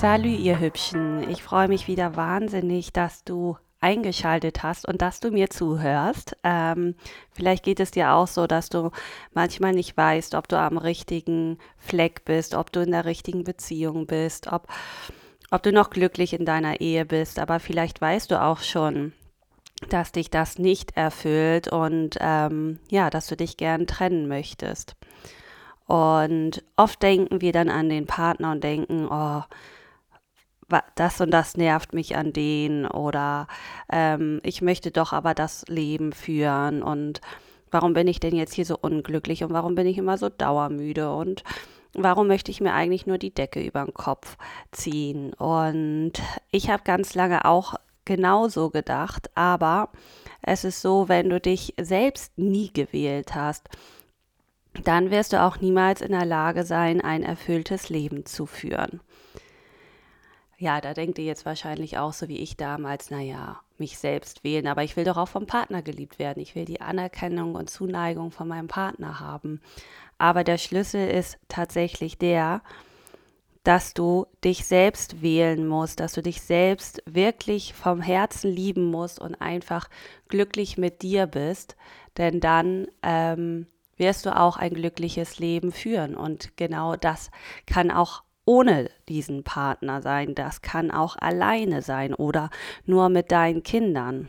Salü, ihr Hübschen. Ich freue mich wieder wahnsinnig, dass du eingeschaltet hast und dass du mir zuhörst. Ähm, vielleicht geht es dir auch so, dass du manchmal nicht weißt, ob du am richtigen Fleck bist, ob du in der richtigen Beziehung bist, ob, ob du noch glücklich in deiner Ehe bist. Aber vielleicht weißt du auch schon, dass dich das nicht erfüllt und ähm, ja, dass du dich gern trennen möchtest. Und oft denken wir dann an den Partner und denken, oh, das und das nervt mich an den oder ähm, ich möchte doch aber das Leben führen und warum bin ich denn jetzt hier so unglücklich und warum bin ich immer so dauermüde und warum möchte ich mir eigentlich nur die Decke über den Kopf ziehen? Und ich habe ganz lange auch genauso gedacht, aber es ist so, wenn du dich selbst nie gewählt hast, dann wirst du auch niemals in der Lage sein, ein erfülltes Leben zu führen. Ja, da denkt ihr jetzt wahrscheinlich auch so wie ich damals, naja, mich selbst wählen, aber ich will doch auch vom Partner geliebt werden. Ich will die Anerkennung und Zuneigung von meinem Partner haben. Aber der Schlüssel ist tatsächlich der, dass du dich selbst wählen musst, dass du dich selbst wirklich vom Herzen lieben musst und einfach glücklich mit dir bist, denn dann ähm, wirst du auch ein glückliches Leben führen. Und genau das kann auch ohne diesen Partner sein, das kann auch alleine sein oder nur mit deinen Kindern.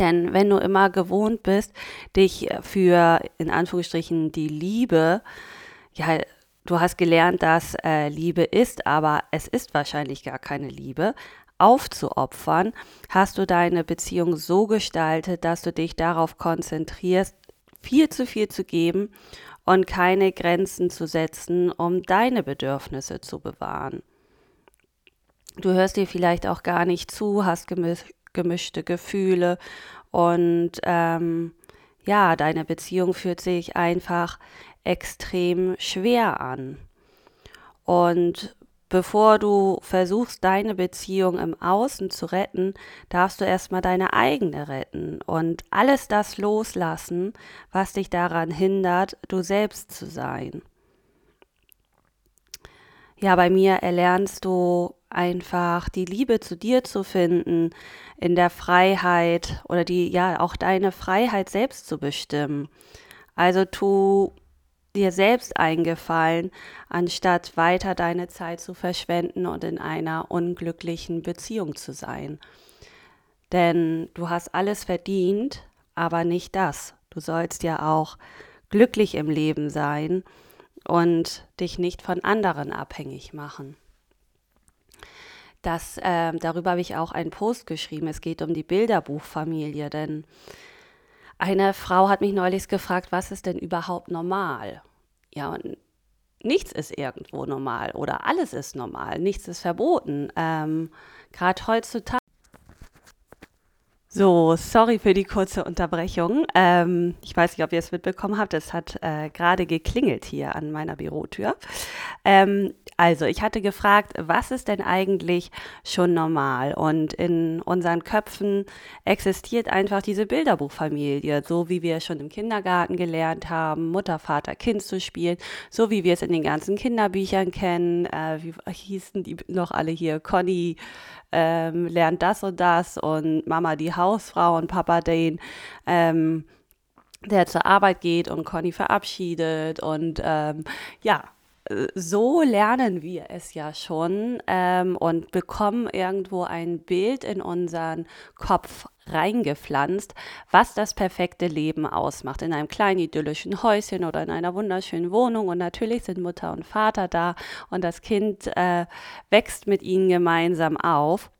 Denn wenn du immer gewohnt bist, dich für in Anführungsstrichen die Liebe, ja, du hast gelernt, dass äh, Liebe ist, aber es ist wahrscheinlich gar keine Liebe, aufzuopfern, hast du deine Beziehung so gestaltet, dass du dich darauf konzentrierst, viel zu viel zu geben und keine Grenzen zu setzen, um deine Bedürfnisse zu bewahren. Du hörst dir vielleicht auch gar nicht zu, hast gemisch gemischte Gefühle und ähm, ja, deine Beziehung fühlt sich einfach extrem schwer an. Und Bevor du versuchst, deine Beziehung im Außen zu retten, darfst du erstmal deine eigene retten und alles das loslassen, was dich daran hindert, du selbst zu sein. Ja, bei mir erlernst du einfach die Liebe zu dir zu finden, in der Freiheit oder die, ja, auch deine Freiheit selbst zu bestimmen. Also tu dir selbst eingefallen, anstatt weiter deine Zeit zu verschwenden und in einer unglücklichen Beziehung zu sein. Denn du hast alles verdient, aber nicht das. Du sollst ja auch glücklich im Leben sein und dich nicht von anderen abhängig machen. Das, äh, darüber habe ich auch einen Post geschrieben. Es geht um die Bilderbuchfamilie, denn eine Frau hat mich neulich gefragt, was ist denn überhaupt normal? Ja, und nichts ist irgendwo normal oder alles ist normal, nichts ist verboten. Ähm, Gerade heutzutage. So, sorry für die kurze Unterbrechung. Ähm, ich weiß nicht, ob ihr es mitbekommen habt. Es hat äh, gerade geklingelt hier an meiner Bürotür. Ähm, also, ich hatte gefragt, was ist denn eigentlich schon normal? Und in unseren Köpfen existiert einfach diese Bilderbuchfamilie, so wie wir schon im Kindergarten gelernt haben, Mutter, Vater, Kind zu spielen, so wie wir es in den ganzen Kinderbüchern kennen. Äh, wie hießen die noch alle hier? Conny ähm, lernt das und das und Mama die Hausfrau und Papa den. Ähm, der zur Arbeit geht und Conny verabschiedet und ähm, ja, so lernen wir es ja schon ähm, und bekommen irgendwo ein Bild in unseren Kopf reingepflanzt, was das perfekte Leben ausmacht. In einem kleinen idyllischen Häuschen oder in einer wunderschönen Wohnung. Und natürlich sind Mutter und Vater da und das Kind äh, wächst mit ihnen gemeinsam auf.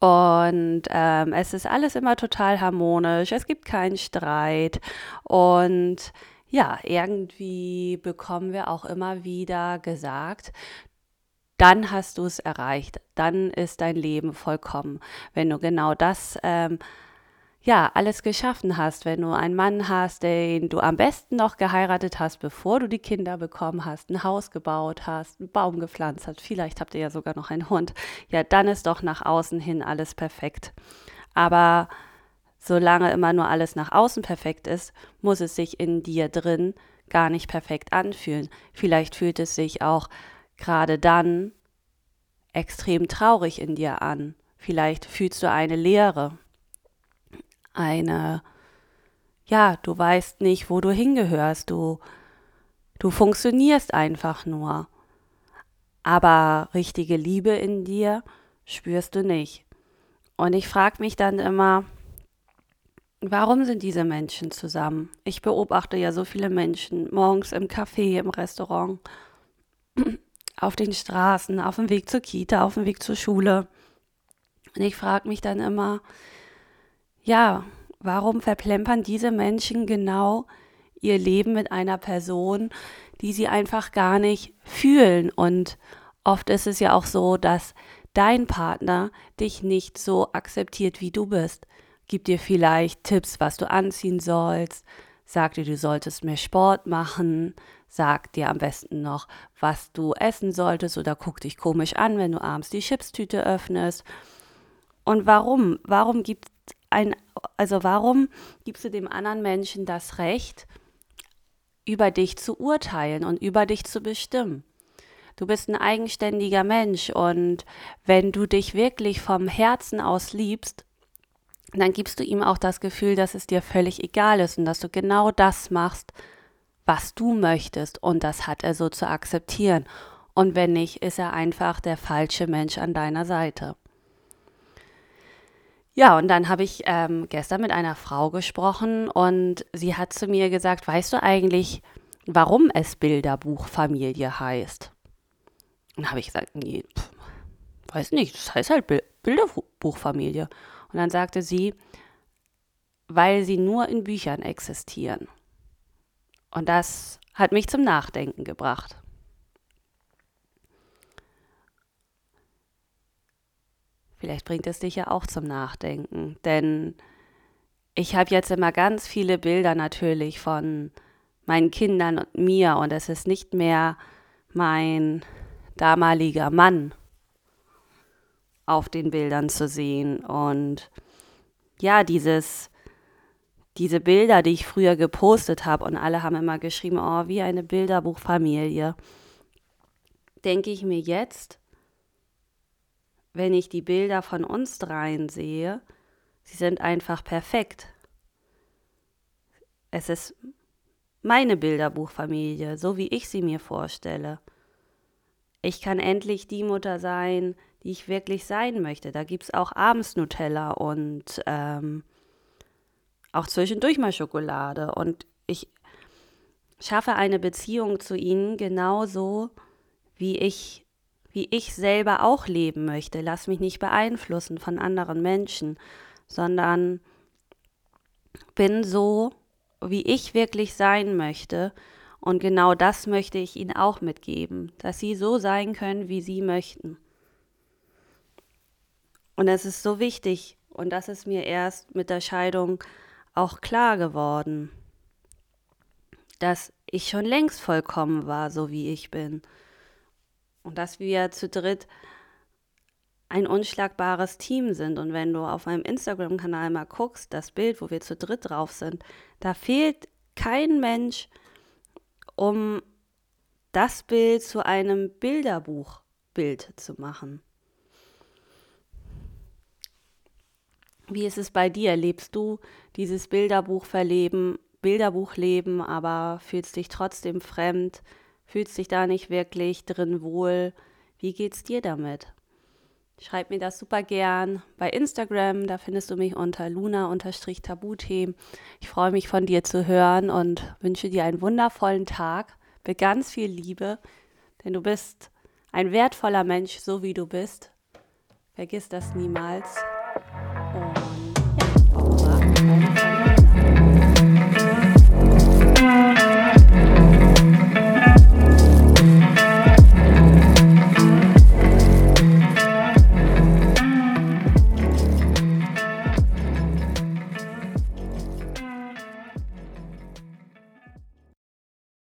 Und ähm, es ist alles immer total harmonisch, es gibt keinen Streit und ja, irgendwie bekommen wir auch immer wieder gesagt, dann hast du es erreicht, dann ist dein Leben vollkommen. Wenn du genau das, ähm, ja, alles geschaffen hast, wenn du einen Mann hast, den du am besten noch geheiratet hast, bevor du die Kinder bekommen hast, ein Haus gebaut hast, einen Baum gepflanzt hast, vielleicht habt ihr ja sogar noch einen Hund, ja, dann ist doch nach außen hin alles perfekt. Aber solange immer nur alles nach außen perfekt ist, muss es sich in dir drin gar nicht perfekt anfühlen. Vielleicht fühlt es sich auch gerade dann extrem traurig in dir an. Vielleicht fühlst du eine Leere, eine, ja, du weißt nicht, wo du hingehörst, du, du funktionierst einfach nur. Aber richtige Liebe in dir spürst du nicht. Und ich frage mich dann immer, warum sind diese Menschen zusammen? Ich beobachte ja so viele Menschen morgens im Café, im Restaurant, auf den Straßen, auf dem Weg zur Kita, auf dem Weg zur Schule. Und ich frage mich dann immer, ja, warum verplempern diese Menschen genau ihr Leben mit einer Person, die sie einfach gar nicht fühlen? Und oft ist es ja auch so, dass dein Partner dich nicht so akzeptiert, wie du bist. Gibt dir vielleicht Tipps, was du anziehen sollst, sagt dir, du solltest mehr Sport machen, sagt dir am besten noch, was du essen solltest oder guckt dich komisch an, wenn du abends die Chipstüte öffnest. Und warum? Warum gibt ein, also warum gibst du dem anderen Menschen das Recht, über dich zu urteilen und über dich zu bestimmen? Du bist ein eigenständiger Mensch und wenn du dich wirklich vom Herzen aus liebst, dann gibst du ihm auch das Gefühl, dass es dir völlig egal ist und dass du genau das machst, was du möchtest und das hat er so zu akzeptieren. Und wenn nicht, ist er einfach der falsche Mensch an deiner Seite. Ja, und dann habe ich ähm, gestern mit einer Frau gesprochen und sie hat zu mir gesagt, weißt du eigentlich, warum es Bilderbuchfamilie heißt? Und habe ich gesagt, nee, pff, weiß nicht, das heißt halt Bilderbuchfamilie. Und dann sagte sie, weil sie nur in Büchern existieren. Und das hat mich zum Nachdenken gebracht. Vielleicht bringt es dich ja auch zum Nachdenken, denn ich habe jetzt immer ganz viele Bilder natürlich von meinen Kindern und mir und es ist nicht mehr mein damaliger Mann auf den Bildern zu sehen. Und ja, dieses, diese Bilder, die ich früher gepostet habe und alle haben immer geschrieben, oh, wie eine Bilderbuchfamilie, denke ich mir jetzt, wenn ich die Bilder von uns dreien sehe, sie sind einfach perfekt. Es ist meine Bilderbuchfamilie, so wie ich sie mir vorstelle ich kann endlich die Mutter sein, die ich wirklich sein möchte. Da gibt es auch abends Nutella und ähm, auch zwischendurch mal Schokolade. Und ich schaffe eine Beziehung zu ihnen genauso, wie ich, wie ich selber auch leben möchte. Lass mich nicht beeinflussen von anderen Menschen, sondern bin so, wie ich wirklich sein möchte und genau das möchte ich Ihnen auch mitgeben, dass Sie so sein können, wie Sie möchten. Und es ist so wichtig, und das ist mir erst mit der Scheidung auch klar geworden, dass ich schon längst vollkommen war, so wie ich bin. Und dass wir zu dritt ein unschlagbares Team sind. Und wenn du auf meinem Instagram-Kanal mal guckst, das Bild, wo wir zu dritt drauf sind, da fehlt kein Mensch, um das Bild zu einem Bilderbuchbild zu machen. Wie ist es bei dir? Lebst du dieses Bilderbuchverleben, Bilderbuchleben, aber fühlst dich trotzdem fremd, fühlst dich da nicht wirklich drin wohl? Wie geht's dir damit? Schreib mir das super gern bei Instagram, da findest du mich unter luna-tabuthemen. Ich freue mich von dir zu hören und wünsche dir einen wundervollen Tag mit ganz viel Liebe, denn du bist ein wertvoller Mensch, so wie du bist. Vergiss das niemals.